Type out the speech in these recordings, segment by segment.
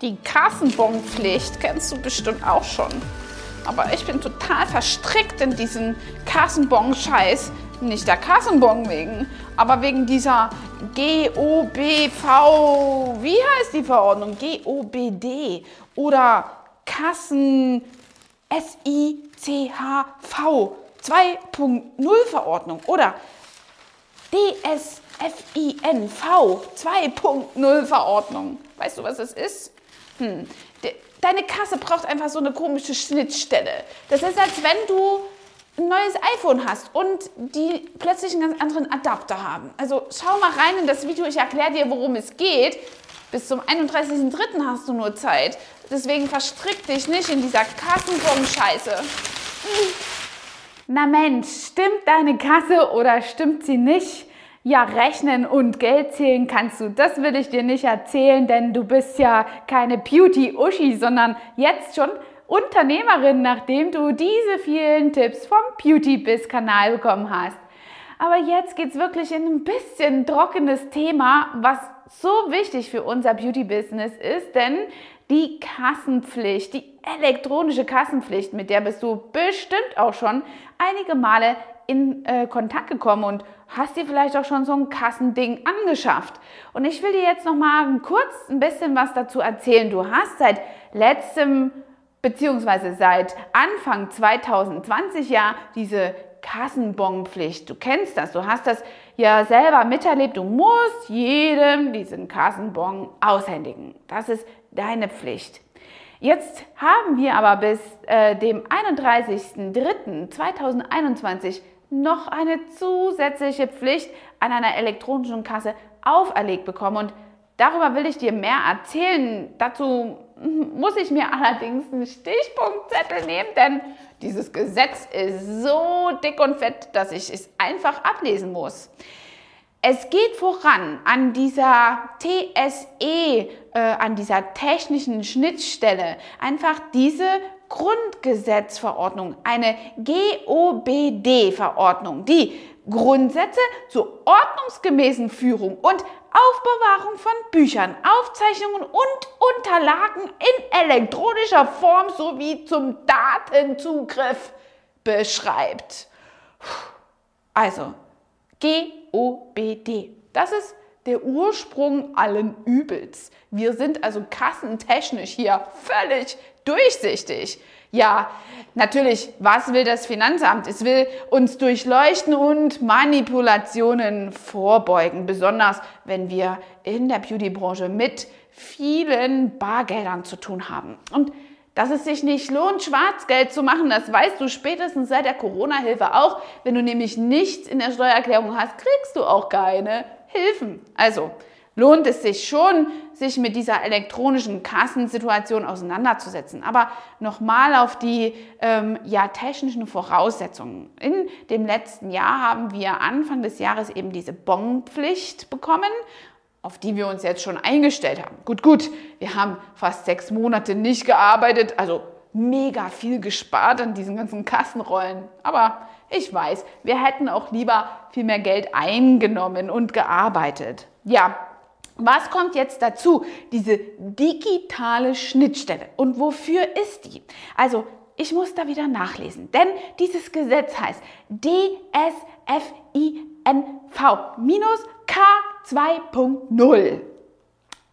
Die Kassenbonpflicht kennst du bestimmt auch schon. Aber ich bin total verstrickt in diesen Kassenbon-Scheiß. Nicht der Kassenbon wegen, aber wegen dieser GOBV, wie heißt die Verordnung? GOBD oder Kassen SICHV 2.0 Verordnung oder DSFINV 2.0 Verordnung. Weißt du, was das ist? Hm. Deine Kasse braucht einfach so eine komische Schnittstelle. Das ist, als wenn du ein neues iPhone hast und die plötzlich einen ganz anderen Adapter haben. Also schau mal rein in das Video, ich erkläre dir, worum es geht. Bis zum 31.03. hast du nur Zeit. Deswegen verstrick dich nicht in dieser Kassenbon-Scheiße. Na Mensch, stimmt deine Kasse oder stimmt sie nicht? Ja, rechnen und Geld zählen kannst du. Das will ich dir nicht erzählen, denn du bist ja keine Beauty-Uschi, sondern jetzt schon Unternehmerin, nachdem du diese vielen Tipps vom Beauty-Biz-Kanal bekommen hast. Aber jetzt geht es wirklich in ein bisschen trockenes Thema, was so wichtig für unser Beauty-Business ist, denn die Kassenpflicht, die elektronische Kassenpflicht, mit der bist du bestimmt auch schon einige Male in äh, Kontakt gekommen und hast dir vielleicht auch schon so ein Kassending angeschafft. Und ich will dir jetzt noch mal kurz ein bisschen was dazu erzählen. Du hast seit letztem beziehungsweise seit Anfang 2020 ja diese Kassenbonpflicht. Du kennst das, du hast das ja selber miterlebt. Du musst jedem diesen Kassenbon aushändigen. Das ist deine Pflicht. Jetzt haben wir aber bis äh, dem 31.03.2021 noch eine zusätzliche Pflicht an einer elektronischen Kasse auferlegt bekommen. Und darüber will ich dir mehr erzählen. Dazu muss ich mir allerdings einen Stichpunktzettel nehmen, denn dieses Gesetz ist so dick und fett, dass ich es einfach ablesen muss. Es geht voran an dieser TSE, äh, an dieser technischen Schnittstelle, einfach diese Grundgesetzverordnung, eine GOBD-Verordnung, die Grundsätze zur ordnungsgemäßen Führung und Aufbewahrung von Büchern, Aufzeichnungen und Unterlagen in elektronischer Form sowie zum Datenzugriff beschreibt. Also, GOBD. Das ist der Ursprung allen Übels. Wir sind also kassentechnisch hier völlig durchsichtig. Ja, natürlich, was will das Finanzamt? Es will uns durchleuchten und Manipulationen vorbeugen, besonders wenn wir in der Beautybranche mit vielen Bargeldern zu tun haben. Und dass es sich nicht lohnt, Schwarzgeld zu machen, das weißt du spätestens seit der Corona-Hilfe auch. Wenn du nämlich nichts in der Steuererklärung hast, kriegst du auch keine Hilfen. Also lohnt es sich schon, sich mit dieser elektronischen Kassensituation auseinanderzusetzen. Aber nochmal auf die ähm, ja, technischen Voraussetzungen. In dem letzten Jahr haben wir Anfang des Jahres eben diese Bonpflicht bekommen auf die wir uns jetzt schon eingestellt haben. Gut, gut, wir haben fast sechs Monate nicht gearbeitet, also mega viel gespart an diesen ganzen Kassenrollen. Aber ich weiß, wir hätten auch lieber viel mehr Geld eingenommen und gearbeitet. Ja, was kommt jetzt dazu? Diese digitale Schnittstelle. Und wofür ist die? Also, ich muss da wieder nachlesen, denn dieses Gesetz heißt DSFINV-K2.0.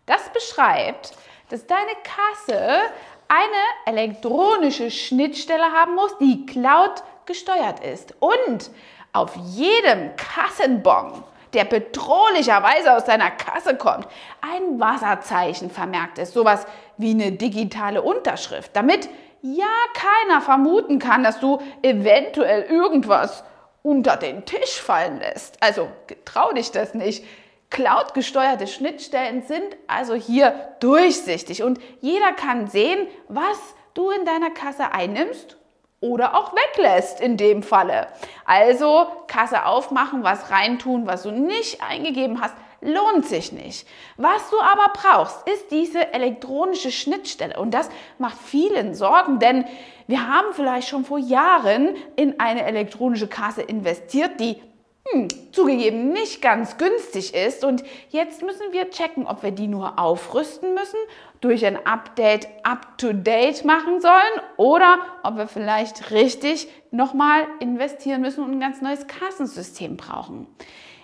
Das beschreibt, dass deine Kasse eine elektronische Schnittstelle haben muss, die Cloud gesteuert ist und auf jedem Kassenbon der bedrohlicherweise aus deiner Kasse kommt, ein Wasserzeichen vermerkt ist, sowas wie eine digitale Unterschrift, damit ja keiner vermuten kann, dass du eventuell irgendwas unter den Tisch fallen lässt. Also trau dich das nicht. Cloud-gesteuerte Schnittstellen sind also hier durchsichtig und jeder kann sehen, was du in deiner Kasse einnimmst oder auch weglässt in dem Falle. Also Kasse aufmachen, was reintun, was du nicht eingegeben hast, lohnt sich nicht. Was du aber brauchst, ist diese elektronische Schnittstelle und das macht vielen Sorgen, denn wir haben vielleicht schon vor Jahren in eine elektronische Kasse investiert, die hm, zugegeben nicht ganz günstig ist. Und jetzt müssen wir checken, ob wir die nur aufrüsten müssen, durch ein Update up-to-date machen sollen oder ob wir vielleicht richtig nochmal investieren müssen und ein ganz neues Kassensystem brauchen.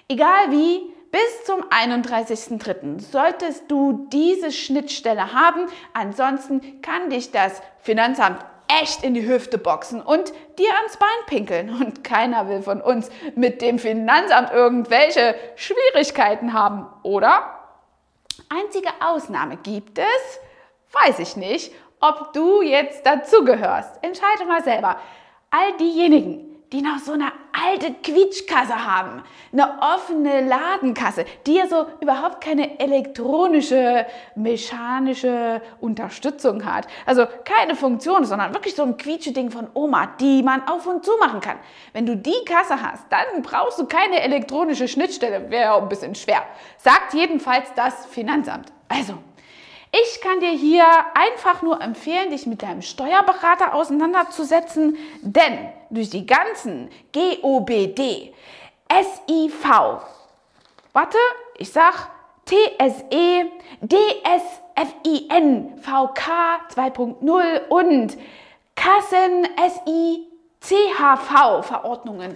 Egal wie, bis zum 31.03. solltest du diese Schnittstelle haben. Ansonsten kann dich das Finanzamt echt in die Hüfte boxen und dir ans Bein pinkeln. Und keiner will von uns mit dem Finanzamt irgendwelche Schwierigkeiten haben, oder? Einzige Ausnahme gibt es, weiß ich nicht, ob du jetzt dazugehörst. Entscheide mal selber. All diejenigen, die noch so eine alte Quietschkasse haben, eine offene Ladenkasse, die ja so überhaupt keine elektronische, mechanische Unterstützung hat. Also keine Funktion, sondern wirklich so ein Quietscheding von Oma, die man auf und zu machen kann. Wenn du die Kasse hast, dann brauchst du keine elektronische Schnittstelle. Wäre ein bisschen schwer. Sagt jedenfalls das Finanzamt. Also, ich kann dir hier einfach nur empfehlen, dich mit deinem Steuerberater auseinanderzusetzen, denn durch die ganzen GOBD, SIV, warte, ich sag TSE, DSFIN, VK 2.0 und Kassen SI CHV Verordnungen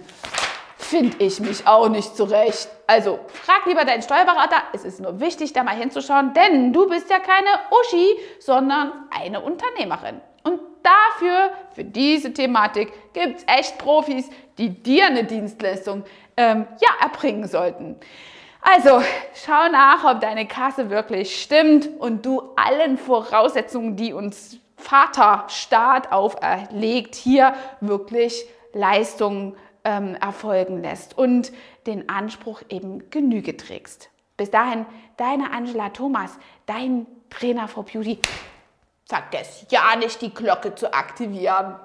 finde ich mich auch nicht zurecht. Also frag lieber deinen Steuerberater. Es ist nur wichtig, da mal hinzuschauen, denn du bist ja keine Uschi, sondern eine Unternehmerin. Und dafür, für diese Thematik, gibt es echt Profis, die dir eine Dienstleistung ähm, ja, erbringen sollten. Also schau nach, ob deine Kasse wirklich stimmt und du allen Voraussetzungen, die uns Vaterstaat auferlegt, hier wirklich Leistungen ähm, erfolgen lässt und den Anspruch eben Genüge trägst. Bis dahin, deine Angela Thomas, dein Trainer for Beauty. Vergiss ja nicht, die Glocke zu aktivieren.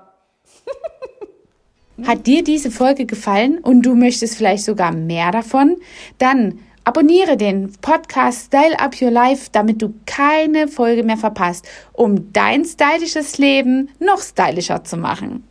Hat dir diese Folge gefallen und du möchtest vielleicht sogar mehr davon? Dann abonniere den Podcast Style Up Your Life, damit du keine Folge mehr verpasst, um dein stylisches Leben noch stylischer zu machen.